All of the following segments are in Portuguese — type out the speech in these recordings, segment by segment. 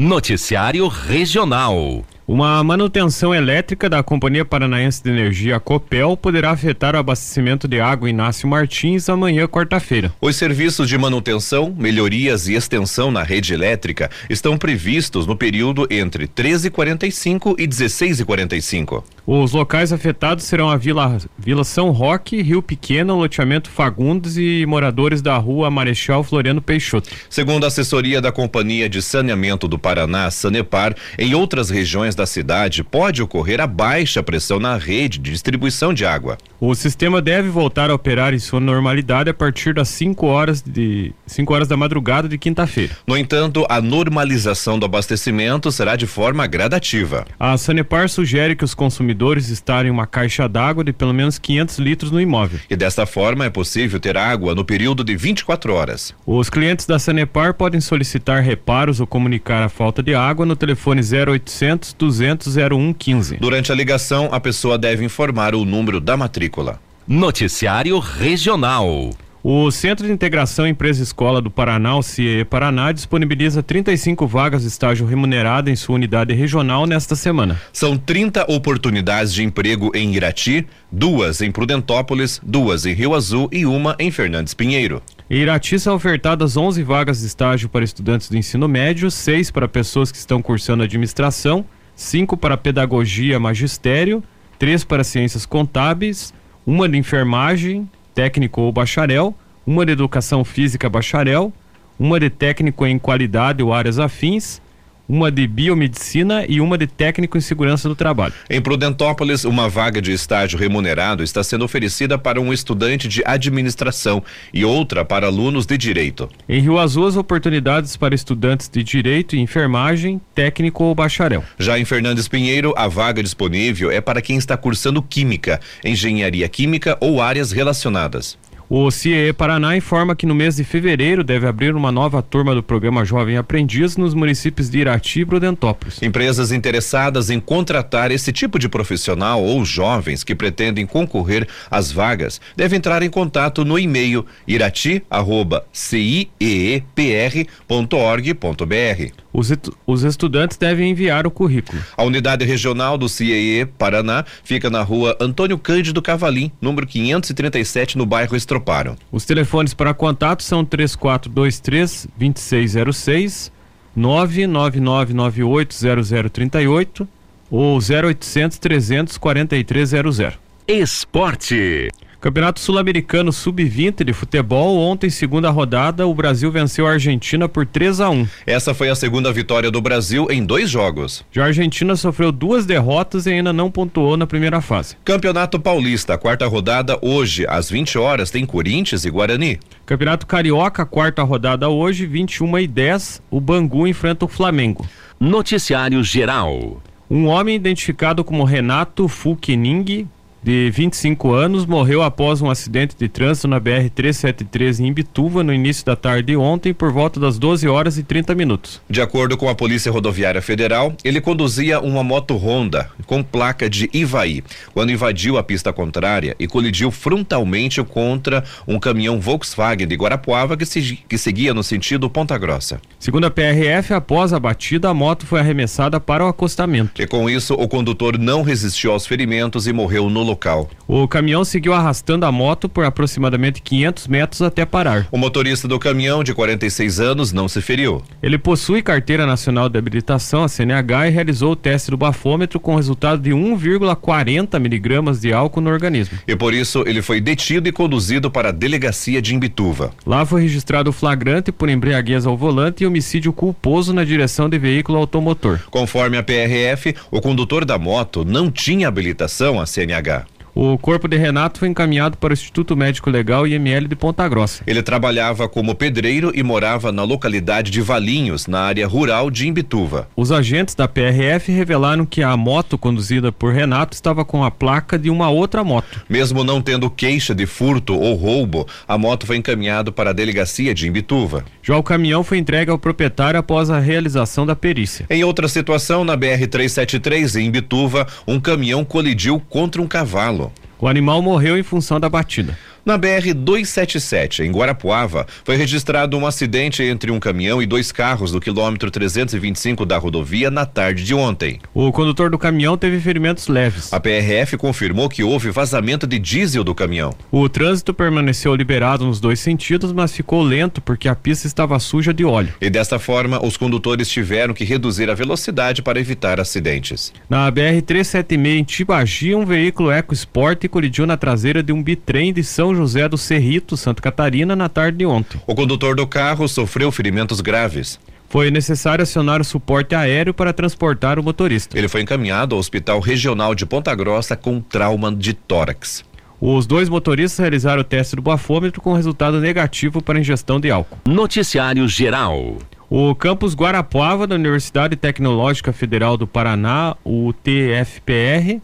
Noticiário Regional. Uma manutenção elétrica da Companhia Paranaense de Energia, Copel, poderá afetar o abastecimento de água Inácio Martins amanhã, quarta-feira. Os serviços de manutenção, melhorias e extensão na rede elétrica estão previstos no período entre 13h45 e 16h45. Os locais afetados serão a Vila, Vila São Roque, Rio Pequeno, loteamento Fagundes e moradores da rua Marechal Floriano Peixoto. Segundo a assessoria da Companhia de Saneamento do Paraná, Sanepar, em outras regiões da cidade pode ocorrer a baixa pressão na rede de distribuição de água. O sistema deve voltar a operar em sua normalidade a partir das 5 horas de 5 horas da madrugada de quinta-feira. No entanto, a normalização do abastecimento será de forma gradativa. A Sanepar sugere que os consumidores estarem uma caixa d'água de pelo menos 500 litros no imóvel. E desta forma é possível ter água no período de 24 horas. Os clientes da Sanepar podem solicitar reparos ou comunicar a falta de água no telefone 0800 200 0115. Durante a ligação, a pessoa deve informar o número da matrícula. Noticiário Regional. O Centro de Integração Empresa Escola do Paraná, o CIE Paraná, disponibiliza 35 vagas de estágio remunerado em sua unidade regional nesta semana. São 30 oportunidades de emprego em Irati, duas em Prudentópolis, duas em Rio Azul e uma em Fernandes Pinheiro. Em Irati são ofertadas 11 vagas de estágio para estudantes do ensino médio, seis para pessoas que estão cursando administração, cinco para pedagogia magistério, três para ciências contábeis, uma de enfermagem, técnico ou bacharel, uma de educação física bacharel, uma de técnico em qualidade ou áreas afins, uma de biomedicina e uma de técnico em segurança do trabalho. Em Prudentópolis, uma vaga de estágio remunerado está sendo oferecida para um estudante de administração e outra para alunos de direito. Em Rio Azul, as oportunidades para estudantes de direito e enfermagem, técnico ou bacharel. Já em Fernandes Pinheiro, a vaga disponível é para quem está cursando química, engenharia química ou áreas relacionadas. O CIE Paraná informa que no mês de fevereiro deve abrir uma nova turma do programa Jovem Aprendiz nos municípios de Irati e Prudentópolis. Empresas interessadas em contratar esse tipo de profissional ou jovens que pretendem concorrer às vagas devem entrar em contato no e-mail irati@ciepr.org.br. Os, os estudantes devem enviar o currículo. A unidade regional do CIE Paraná fica na rua Antônio Cândido Cavalim, número 537, no bairro Estroparo. Os telefones para contato são 3423 2606, 999980038 ou 0800 300 4300. Esporte. Campeonato Sul-Americano Sub-20 de futebol, ontem, segunda rodada, o Brasil venceu a Argentina por 3 a 1 Essa foi a segunda vitória do Brasil em dois jogos. Já a Argentina sofreu duas derrotas e ainda não pontuou na primeira fase. Campeonato Paulista, quarta rodada, hoje, às 20 horas, tem Corinthians e Guarani. Campeonato Carioca, quarta rodada hoje, 21 e 10, o Bangu enfrenta o Flamengo. Noticiário Geral. Um homem identificado como Renato Fulkening de 25 anos, morreu após um acidente de trânsito na BR-373 em Imbituva no início da tarde de ontem, por volta das 12 horas e 30 minutos. De acordo com a Polícia Rodoviária Federal, ele conduzia uma moto Honda com placa de Ivaí, quando invadiu a pista contrária e colidiu frontalmente contra um caminhão Volkswagen de Guarapuava que, se, que seguia no sentido Ponta Grossa. Segundo a PRF, após a batida, a moto foi arremessada para o acostamento. E com isso, o condutor não resistiu aos ferimentos e morreu no local. O caminhão seguiu arrastando a moto por aproximadamente 500 metros até parar. O motorista do caminhão, de 46 anos, não se feriu. Ele possui carteira nacional de habilitação, a CNH, e realizou o teste do bafômetro com resultado de 1,40 miligramas de álcool no organismo. E por isso ele foi detido e conduzido para a delegacia de Imbituva. Lá foi registrado o flagrante por embriaguez ao volante e homicídio culposo na direção de veículo automotor. Conforme a PRF, o condutor da moto não tinha habilitação à CNH. O corpo de Renato foi encaminhado para o Instituto Médico Legal IML de Ponta Grossa. Ele trabalhava como pedreiro e morava na localidade de Valinhos, na área rural de Imbituva. Os agentes da PRF revelaram que a moto conduzida por Renato estava com a placa de uma outra moto. Mesmo não tendo queixa de furto ou roubo, a moto foi encaminhada para a delegacia de Imbituva. Já o caminhão foi entregue ao proprietário após a realização da perícia. Em outra situação, na BR-373, em Imbituva, um caminhão colidiu contra um cavalo. O animal morreu em função da batida. Na BR-277, em Guarapuava, foi registrado um acidente entre um caminhão e dois carros do quilômetro 325 da rodovia na tarde de ontem. O condutor do caminhão teve ferimentos leves. A PRF confirmou que houve vazamento de diesel do caminhão. O trânsito permaneceu liberado nos dois sentidos, mas ficou lento porque a pista estava suja de óleo. E desta forma, os condutores tiveram que reduzir a velocidade para evitar acidentes. Na BR-376, em Tibagi, um veículo EcoSport colidiu na traseira de um bitrem de São José do Cerrito, Santa Catarina, na tarde de ontem. O condutor do carro sofreu ferimentos graves. Foi necessário acionar o suporte aéreo para transportar o motorista. Ele foi encaminhado ao Hospital Regional de Ponta Grossa com trauma de tórax. Os dois motoristas realizaram o teste do bafômetro com resultado negativo para ingestão de álcool. Noticiário Geral. O campus Guarapuava da Universidade Tecnológica Federal do Paraná, o TFPR,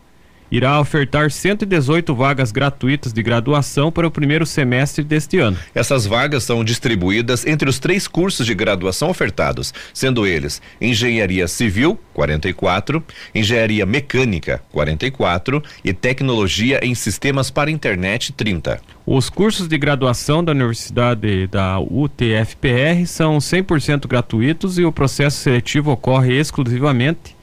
irá ofertar 118 vagas gratuitas de graduação para o primeiro semestre deste ano. Essas vagas são distribuídas entre os três cursos de graduação ofertados, sendo eles Engenharia Civil, 44, Engenharia Mecânica, 44 e Tecnologia em Sistemas para Internet, 30. Os cursos de graduação da Universidade da UTFPR são 100% gratuitos e o processo seletivo ocorre exclusivamente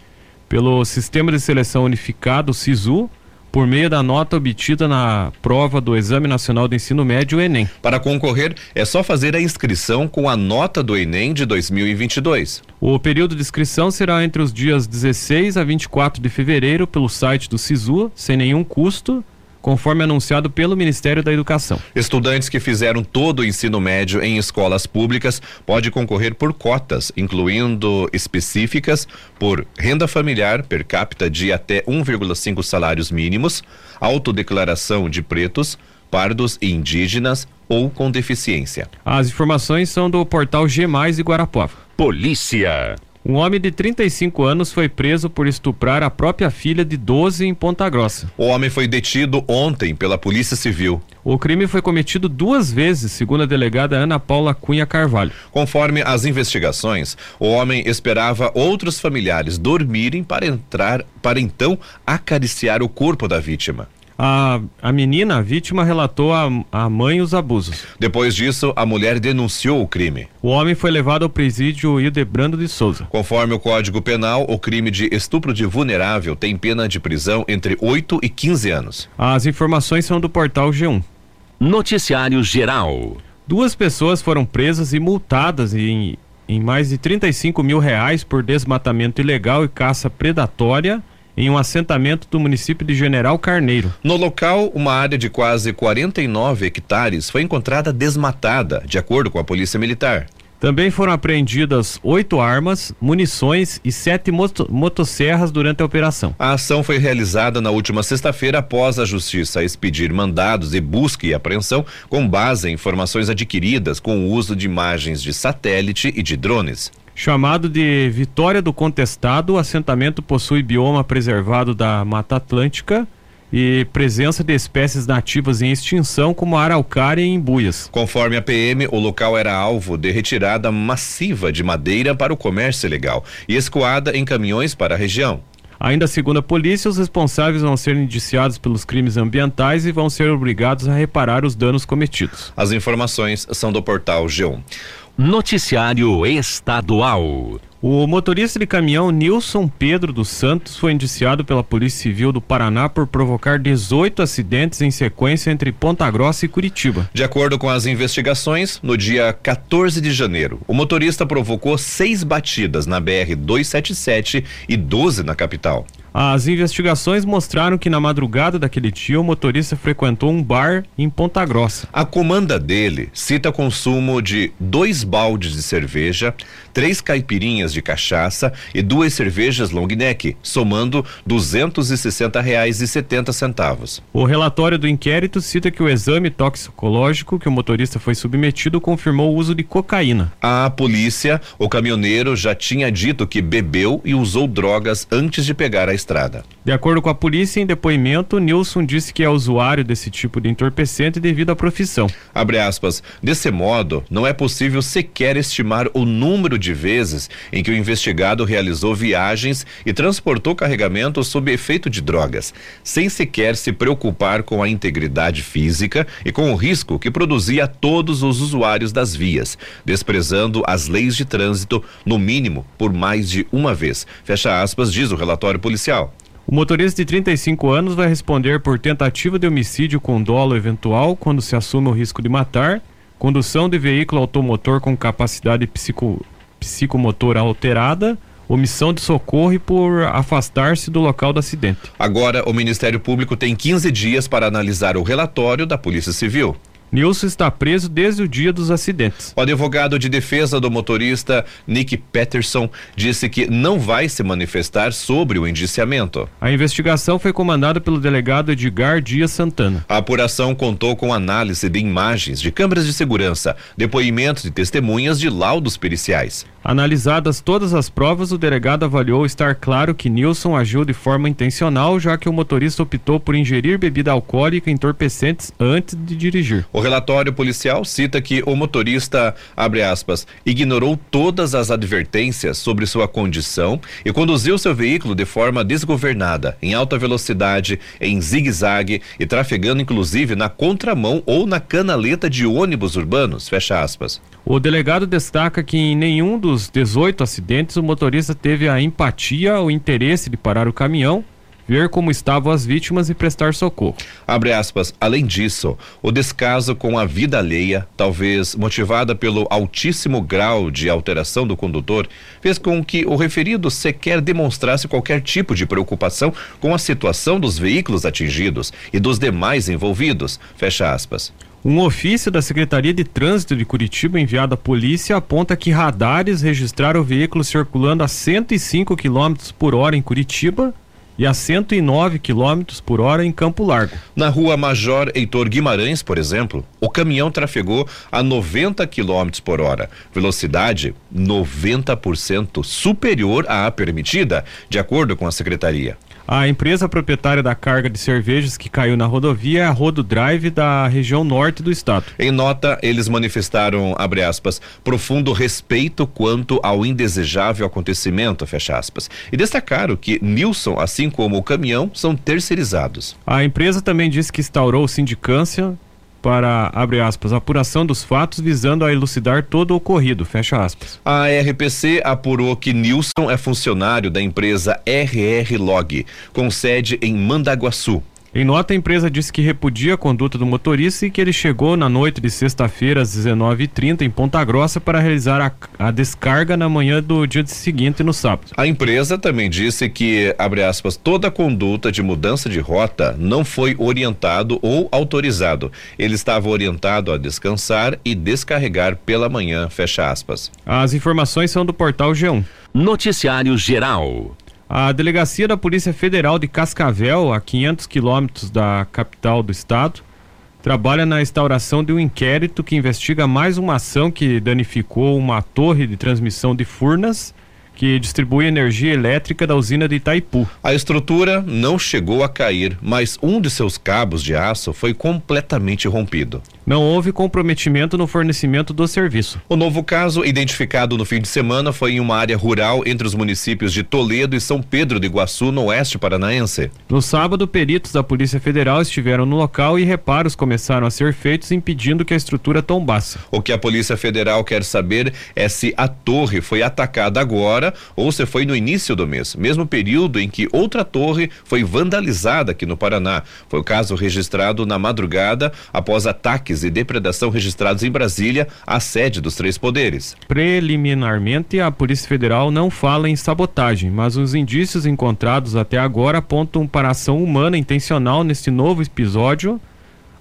pelo Sistema de Seleção Unificado, SISU, por meio da nota obtida na prova do Exame Nacional de Ensino Médio, Enem. Para concorrer, é só fazer a inscrição com a nota do Enem de 2022. O período de inscrição será entre os dias 16 a 24 de fevereiro pelo site do SISU, sem nenhum custo conforme anunciado pelo Ministério da Educação. Estudantes que fizeram todo o ensino médio em escolas públicas podem concorrer por cotas, incluindo específicas por renda familiar per capita de até 1,5 salários mínimos, autodeclaração de pretos, pardos e indígenas ou com deficiência. As informações são do portal G Mais e Guarapuava. Polícia. Um homem de 35 anos foi preso por estuprar a própria filha de 12 em Ponta Grossa. O homem foi detido ontem pela Polícia Civil. O crime foi cometido duas vezes, segundo a delegada Ana Paula Cunha Carvalho. Conforme as investigações, o homem esperava outros familiares dormirem para entrar, para então acariciar o corpo da vítima. A, a menina, a vítima, relatou à mãe os abusos. Depois disso, a mulher denunciou o crime. O homem foi levado ao presídio Hildebrando de Souza. Conforme o Código Penal, o crime de estupro de vulnerável tem pena de prisão entre 8 e 15 anos. As informações são do portal G1. Noticiário Geral. Duas pessoas foram presas e multadas em, em mais de 35 mil reais por desmatamento ilegal e caça predatória em um assentamento do município de General Carneiro. No local, uma área de quase 49 hectares foi encontrada desmatada, de acordo com a Polícia Militar. Também foram apreendidas oito armas, munições e sete moto motosserras durante a operação. A ação foi realizada na última sexta-feira após a Justiça expedir mandados de busca e apreensão com base em informações adquiridas com o uso de imagens de satélite e de drones. Chamado de Vitória do Contestado, o assentamento possui bioma preservado da Mata Atlântica e presença de espécies nativas em extinção, como a araucária e embuias. Conforme a PM, o local era alvo de retirada massiva de madeira para o comércio ilegal e escoada em caminhões para a região. Ainda segundo a polícia, os responsáveis vão ser indiciados pelos crimes ambientais e vão ser obrigados a reparar os danos cometidos. As informações são do portal G1. Noticiário Estadual. O motorista de caminhão Nilson Pedro dos Santos foi indiciado pela Polícia Civil do Paraná por provocar 18 acidentes em sequência entre Ponta Grossa e Curitiba. De acordo com as investigações, no dia 14 de janeiro, o motorista provocou seis batidas na BR 277 e 12 na capital. As investigações mostraram que na madrugada daquele dia o motorista frequentou um bar em Ponta Grossa. A comanda dele cita consumo de dois baldes de cerveja, três caipirinhas de cachaça e duas cervejas long neck, somando duzentos e sessenta reais e setenta centavos. O relatório do inquérito cita que o exame toxicológico que o motorista foi submetido confirmou o uso de cocaína. A polícia, o caminhoneiro já tinha dito que bebeu e usou drogas antes de pegar a estrada. De acordo com a polícia, em depoimento, Nilson disse que é usuário desse tipo de entorpecente devido à profissão. Abre aspas. Desse modo, não é possível sequer estimar o número de vezes em que o investigado realizou viagens e transportou carregamentos sob efeito de drogas, sem sequer se preocupar com a integridade física e com o risco que produzia a todos os usuários das vias, desprezando as leis de trânsito, no mínimo, por mais de uma vez. Fecha aspas, diz o relatório policial. O motorista de 35 anos vai responder por tentativa de homicídio com dolo eventual quando se assume o risco de matar, condução de veículo automotor com capacidade psico, psicomotora alterada, omissão de socorro e por afastar-se do local do acidente. Agora, o Ministério Público tem 15 dias para analisar o relatório da Polícia Civil. Nilson está preso desde o dia dos acidentes. O advogado de defesa do motorista, Nick Peterson, disse que não vai se manifestar sobre o indiciamento. A investigação foi comandada pelo delegado Edgar Dias Santana. A apuração contou com análise de imagens de câmeras de segurança, depoimentos de testemunhas de laudos periciais. Analisadas todas as provas, o delegado avaliou estar claro que Nilson agiu de forma intencional, já que o motorista optou por ingerir bebida alcoólica e entorpecentes antes de dirigir. O relatório policial cita que o motorista, abre aspas, ignorou todas as advertências sobre sua condição e conduziu seu veículo de forma desgovernada, em alta velocidade, em zigue-zague e trafegando inclusive na contramão ou na canaleta de ônibus urbanos, fecha aspas. O delegado destaca que em nenhum dos 18 acidentes o motorista teve a empatia ou interesse de parar o caminhão, ver como estavam as vítimas e prestar socorro. Abre aspas. Além disso, o descaso com a vida alheia, talvez motivada pelo altíssimo grau de alteração do condutor, fez com que o referido sequer demonstrasse qualquer tipo de preocupação com a situação dos veículos atingidos e dos demais envolvidos. Fecha aspas. Um ofício da Secretaria de Trânsito de Curitiba enviado à polícia aponta que radares registraram o veículo circulando a 105 km por hora em Curitiba e a 109 km por hora em Campo Largo. Na rua Major Heitor Guimarães, por exemplo, o caminhão trafegou a 90 km por hora, velocidade 90% superior à permitida, de acordo com a secretaria. A empresa proprietária da carga de cervejas que caiu na rodovia é a Rodo Drive da região norte do estado. Em nota, eles manifestaram, abre aspas, profundo respeito quanto ao indesejável acontecimento, fecha aspas, e destacaram que Nilson, assim como o caminhão, são terceirizados. A empresa também disse que instaurou sindicância para, abre aspas, apuração dos fatos visando a elucidar todo o ocorrido, fecha aspas. A RPC apurou que Nilson é funcionário da empresa RR Log, com sede em Mandaguaçu. Em nota, a empresa disse que repudia a conduta do motorista e que ele chegou na noite de sexta-feira, às 19h30, em Ponta Grossa, para realizar a, a, descarga na manhã do dia seguinte, no sábado. A empresa também disse que, abre aspas, toda conduta de mudança de rota não foi orientado ou autorizado. Ele estava orientado a descansar e descarregar pela manhã, fecha aspas. As informações são do portal G1. Noticiário Geral. A delegacia da Polícia Federal de Cascavel, a 500 quilômetros da capital do estado, trabalha na instauração de um inquérito que investiga mais uma ação que danificou uma torre de transmissão de Furnas que distribui energia elétrica da usina de Itaipu. A estrutura não chegou a cair, mas um de seus cabos de aço foi completamente rompido. Não houve comprometimento no fornecimento do serviço. O novo caso, identificado no fim de semana, foi em uma área rural entre os municípios de Toledo e São Pedro de Iguaçu, no oeste paranaense. No sábado, peritos da Polícia Federal estiveram no local e reparos começaram a ser feitos impedindo que a estrutura tombasse. O que a Polícia Federal quer saber é se a torre foi atacada agora ou se foi no início do mês, mesmo período em que outra torre foi vandalizada aqui no Paraná. Foi o caso registrado na madrugada após ataques e depredação registrados em Brasília, a sede dos três poderes. Preliminarmente, a Polícia Federal não fala em sabotagem, mas os indícios encontrados até agora apontam para ação humana intencional neste novo episódio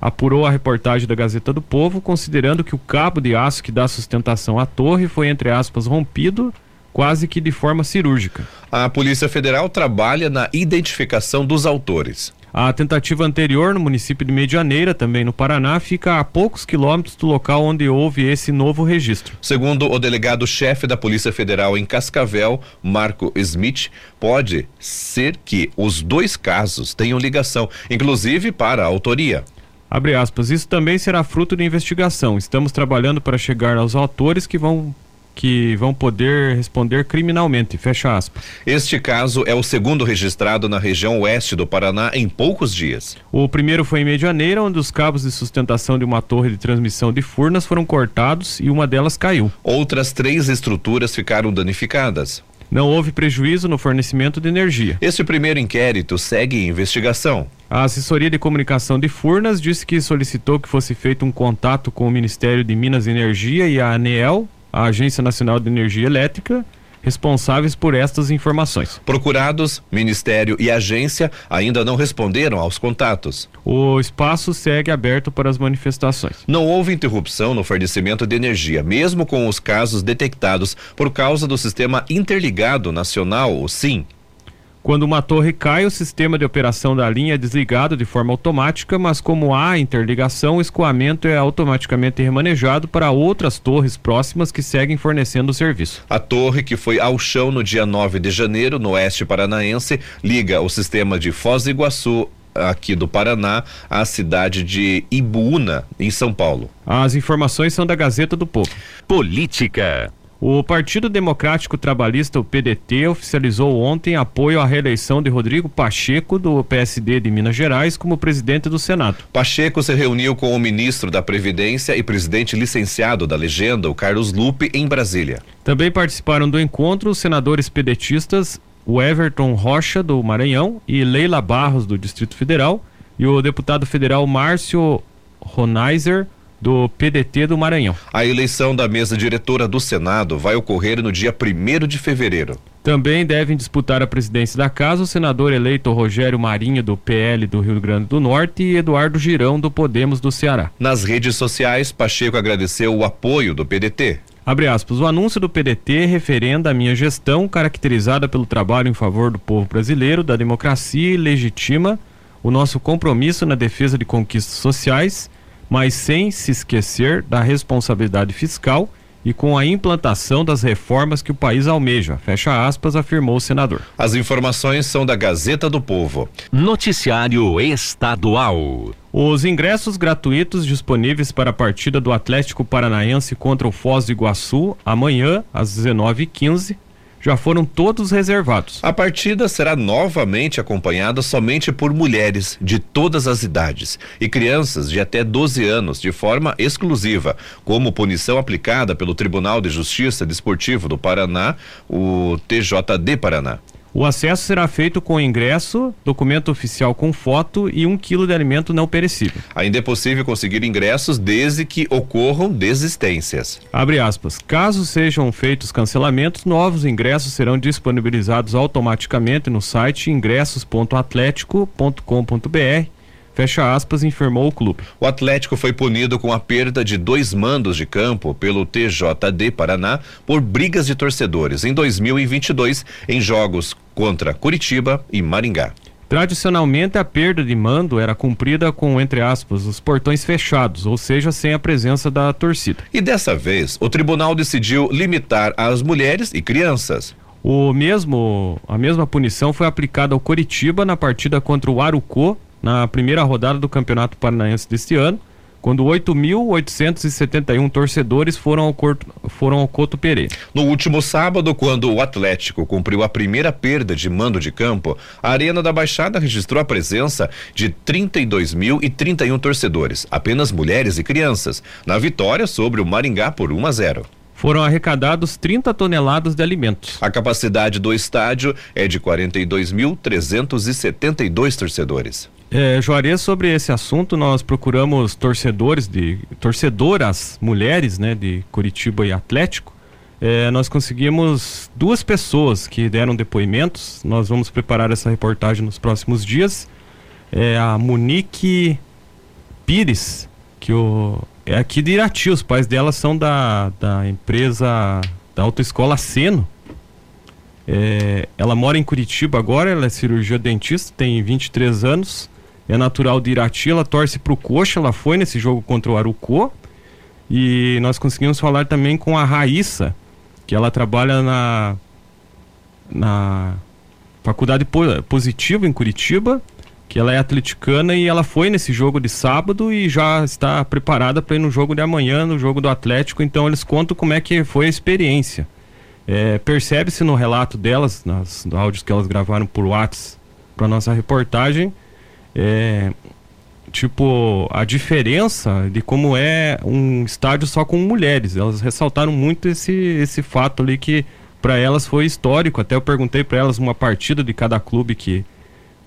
apurou a reportagem da Gazeta do Povo, considerando que o cabo de aço que dá sustentação à torre foi, entre aspas, rompido quase que de forma cirúrgica. A Polícia Federal trabalha na identificação dos autores. A tentativa anterior, no município de Medianeira, também no Paraná, fica a poucos quilômetros do local onde houve esse novo registro. Segundo o delegado-chefe da Polícia Federal em Cascavel, Marco Smith, pode ser que os dois casos tenham ligação, inclusive para a autoria. Abre aspas, isso também será fruto de investigação. Estamos trabalhando para chegar aos autores que vão que vão poder responder criminalmente. Fecha aspas. Este caso é o segundo registrado na região oeste do Paraná em poucos dias. O primeiro foi em Medianeira, onde os cabos de sustentação de uma torre de transmissão de Furnas foram cortados e uma delas caiu. Outras três estruturas ficaram danificadas. Não houve prejuízo no fornecimento de energia. Este primeiro inquérito segue em investigação. A assessoria de comunicação de Furnas disse que solicitou que fosse feito um contato com o Ministério de Minas e Energia e a ANEEL a Agência Nacional de Energia Elétrica, responsáveis por estas informações. Procurados, Ministério e agência ainda não responderam aos contatos. O espaço segue aberto para as manifestações. Não houve interrupção no fornecimento de energia, mesmo com os casos detectados por causa do Sistema Interligado Nacional, o SIM. Quando uma torre cai, o sistema de operação da linha é desligado de forma automática, mas como há interligação, o escoamento é automaticamente remanejado para outras torres próximas que seguem fornecendo o serviço. A torre, que foi ao chão no dia 9 de janeiro, no oeste paranaense, liga o sistema de Foz do Iguaçu aqui do Paraná à cidade de Ibuúna, em São Paulo. As informações são da Gazeta do Povo. Política. O Partido Democrático Trabalhista, o PDT, oficializou ontem apoio à reeleição de Rodrigo Pacheco, do PSD de Minas Gerais, como presidente do Senado. Pacheco se reuniu com o ministro da Previdência e presidente licenciado da legenda, o Carlos Lupe, em Brasília. Também participaram do encontro os senadores pedetistas, o Everton Rocha, do Maranhão, e Leila Barros, do Distrito Federal, e o deputado federal Márcio Ronaiser, do PDT do Maranhão. A eleição da mesa diretora do Senado vai ocorrer no dia 1 de fevereiro. Também devem disputar a presidência da casa o senador eleito Rogério Marinho, do PL do Rio Grande do Norte, e Eduardo Girão, do Podemos do Ceará. Nas redes sociais, Pacheco agradeceu o apoio do PDT. Abre aspas, o anúncio do PDT referenda a minha gestão, caracterizada pelo trabalho em favor do povo brasileiro, da democracia e legitima o nosso compromisso na defesa de conquistas sociais mas sem se esquecer da responsabilidade fiscal e com a implantação das reformas que o país almeja. Fecha aspas, afirmou o senador. As informações são da Gazeta do Povo. Noticiário Estadual. Os ingressos gratuitos disponíveis para a partida do Atlético Paranaense contra o Foz do Iguaçu amanhã às 19h15 já foram todos reservados. A partida será novamente acompanhada somente por mulheres de todas as idades e crianças de até 12 anos, de forma exclusiva, como punição aplicada pelo Tribunal de Justiça Desportivo do Paraná, o TJD Paraná. O acesso será feito com ingresso, documento oficial com foto e um quilo de alimento não perecível. Ainda é possível conseguir ingressos desde que ocorram desistências. Abre aspas. Caso sejam feitos cancelamentos, novos ingressos serão disponibilizados automaticamente no site ingressos.atlético.com.br Fecha aspas, informou o clube. O Atlético foi punido com a perda de dois mandos de campo pelo TJD Paraná por brigas de torcedores em 2022 em jogos contra Curitiba e Maringá. Tradicionalmente, a perda de mando era cumprida com, entre aspas, os portões fechados, ou seja, sem a presença da torcida. E dessa vez, o tribunal decidiu limitar as mulheres e crianças. O mesmo, a mesma punição foi aplicada ao Coritiba na partida contra o Arucô na primeira rodada do Campeonato Paranaense deste ano, quando 8.871 torcedores foram ao, Corto, foram ao Couto Pereira. No último sábado, quando o Atlético cumpriu a primeira perda de mando de campo, a Arena da Baixada registrou a presença de 32.031 torcedores, apenas mulheres e crianças, na vitória sobre o Maringá por 1 a 0 foram arrecadados 30 toneladas de alimentos. A capacidade do estádio é de 42.372 torcedores. É, Juarez, sobre esse assunto, nós procuramos torcedores de torcedoras mulheres, né, de Curitiba e Atlético. É, nós conseguimos duas pessoas que deram depoimentos. Nós vamos preparar essa reportagem nos próximos dias. É a Monique Pires, que o, é aqui de Irati. Os pais dela são da, da empresa da autoescola Seno. É, ela mora em Curitiba agora, ela é cirurgia dentista, tem 23 anos é natural de Irati, ela torce pro Coxa, ela foi nesse jogo contra o Arucô. E nós conseguimos falar também com a Raíssa, que ela trabalha na, na Faculdade Positiva em Curitiba, que ela é atleticana e ela foi nesse jogo de sábado e já está preparada para ir no jogo de amanhã, no jogo do Atlético. Então eles contam como é que foi a experiência. É, Percebe-se no relato delas, nos áudios que elas gravaram por WhatsApp para nossa reportagem, é, tipo a diferença de como é um estádio só com mulheres. Elas ressaltaram muito esse esse fato ali que para elas foi histórico. Até eu perguntei para elas uma partida de cada clube que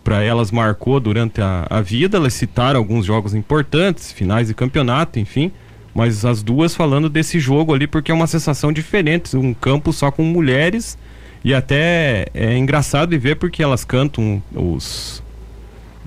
para elas marcou durante a, a vida. Elas citaram alguns jogos importantes, finais de campeonato, enfim. Mas as duas falando desse jogo ali porque é uma sensação diferente, um campo só com mulheres e até é engraçado de ver porque elas cantam os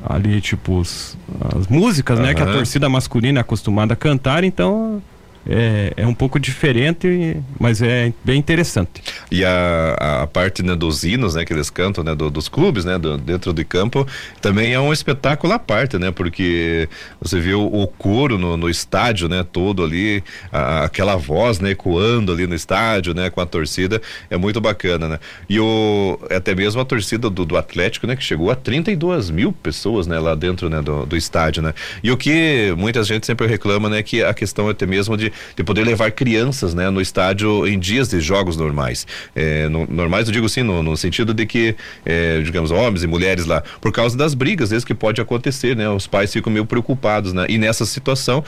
ali tipo os, as músicas, né, que a torcida masculina é acostumada a cantar, então é, é um pouco diferente, mas é bem interessante. E a, a parte né, dos hinos, né, que eles cantam, né, do, dos clubes, né, do, dentro do campo, também é um espetáculo à parte, né, porque você viu o coro no, no estádio, né, todo ali, a, aquela voz, né, ecoando ali no estádio, né, com a torcida, é muito bacana, né. E o, até mesmo a torcida do, do Atlético, né, que chegou a 32 mil pessoas, né, lá dentro, né, do, do estádio, né. E o que muita gente sempre reclama, né, que a questão é até mesmo de de poder levar crianças, né, no estádio em dias de jogos normais. É, no, normais eu digo assim, no, no sentido de que, é, digamos, homens e mulheres lá, por causa das brigas, vezes que pode acontecer, né? Os pais ficam meio preocupados, né? E nessa situação,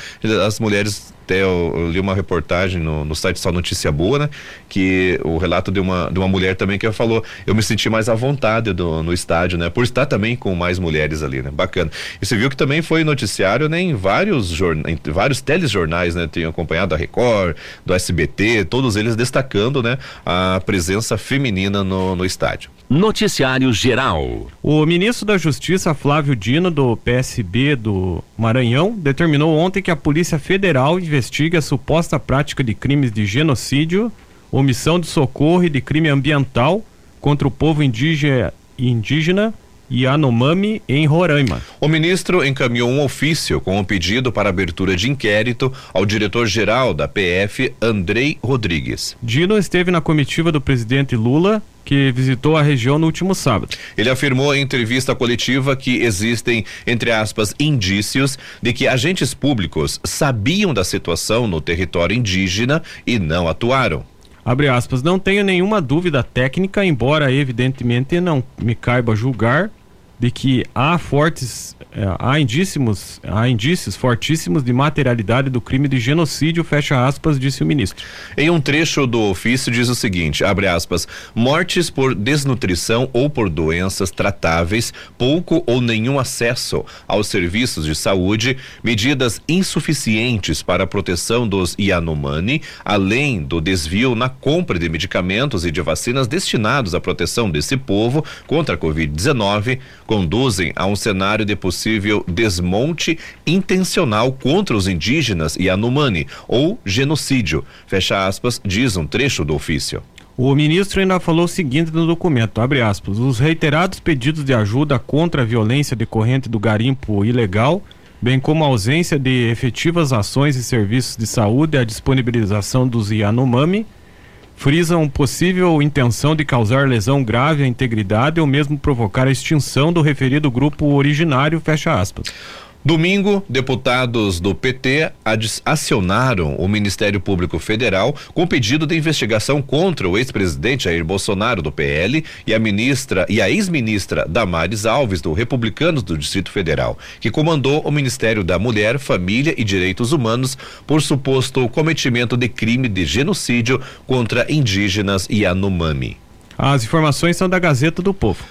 as mulheres até eu, eu, li uma reportagem no, no site Só Notícia Boa, né? Que o relato de uma, de uma mulher também que falou, eu me senti mais à vontade do, no estádio, né? Por estar também com mais mulheres ali, né? Bacana. E você viu que também foi noticiário, né? Em vários jornais, em vários telejornais, né? Tenho acompanhado a Record, do SBT, todos eles destacando, né? A presença feminina no, no estádio. Noticiário Geral. O ministro da Justiça, Flávio Dino, do PSB do Maranhão, determinou ontem que a Polícia Federal investigue a suposta prática de crimes de genocídio, omissão de socorro e de crime ambiental contra o povo indígena, indígena Yanomami, em Roraima. O ministro encaminhou um ofício com um pedido para abertura de inquérito ao diretor-geral da PF, Andrei Rodrigues. Dino esteve na comitiva do presidente Lula que visitou a região no último sábado. Ele afirmou em entrevista coletiva que existem, entre aspas, indícios de que agentes públicos sabiam da situação no território indígena e não atuaram. Abre aspas, não tenho nenhuma dúvida técnica, embora evidentemente não me caiba julgar de que há fortes, eh, há indícios, há indícios fortíssimos de materialidade do crime de genocídio, fecha aspas, disse o ministro. Em um trecho do ofício diz o seguinte, abre aspas, mortes por desnutrição ou por doenças tratáveis, pouco ou nenhum acesso aos serviços de saúde, medidas insuficientes para a proteção dos Yanomami, além do desvio na compra de medicamentos e de vacinas destinados à proteção desse povo contra a Covid-19, conduzem a um cenário de possível desmonte intencional contra os indígenas e Anumani, ou genocídio. Fecha aspas, diz um trecho do ofício. O ministro ainda falou o seguinte no documento, aspas, os reiterados pedidos de ajuda contra a violência decorrente do garimpo ilegal, bem como a ausência de efetivas ações e serviços de saúde e a disponibilização dos Yanomami, frisam possível intenção de causar lesão grave à integridade ou mesmo provocar a extinção do referido grupo originário, fecha aspas. Domingo, deputados do PT acionaram o Ministério Público Federal com pedido de investigação contra o ex-presidente Jair Bolsonaro do PL e a ministra e a ex-ministra Damares Alves do Republicanos do Distrito Federal, que comandou o Ministério da Mulher, Família e Direitos Humanos por suposto cometimento de crime de genocídio contra indígenas e Anomami. As informações são da Gazeta do Povo.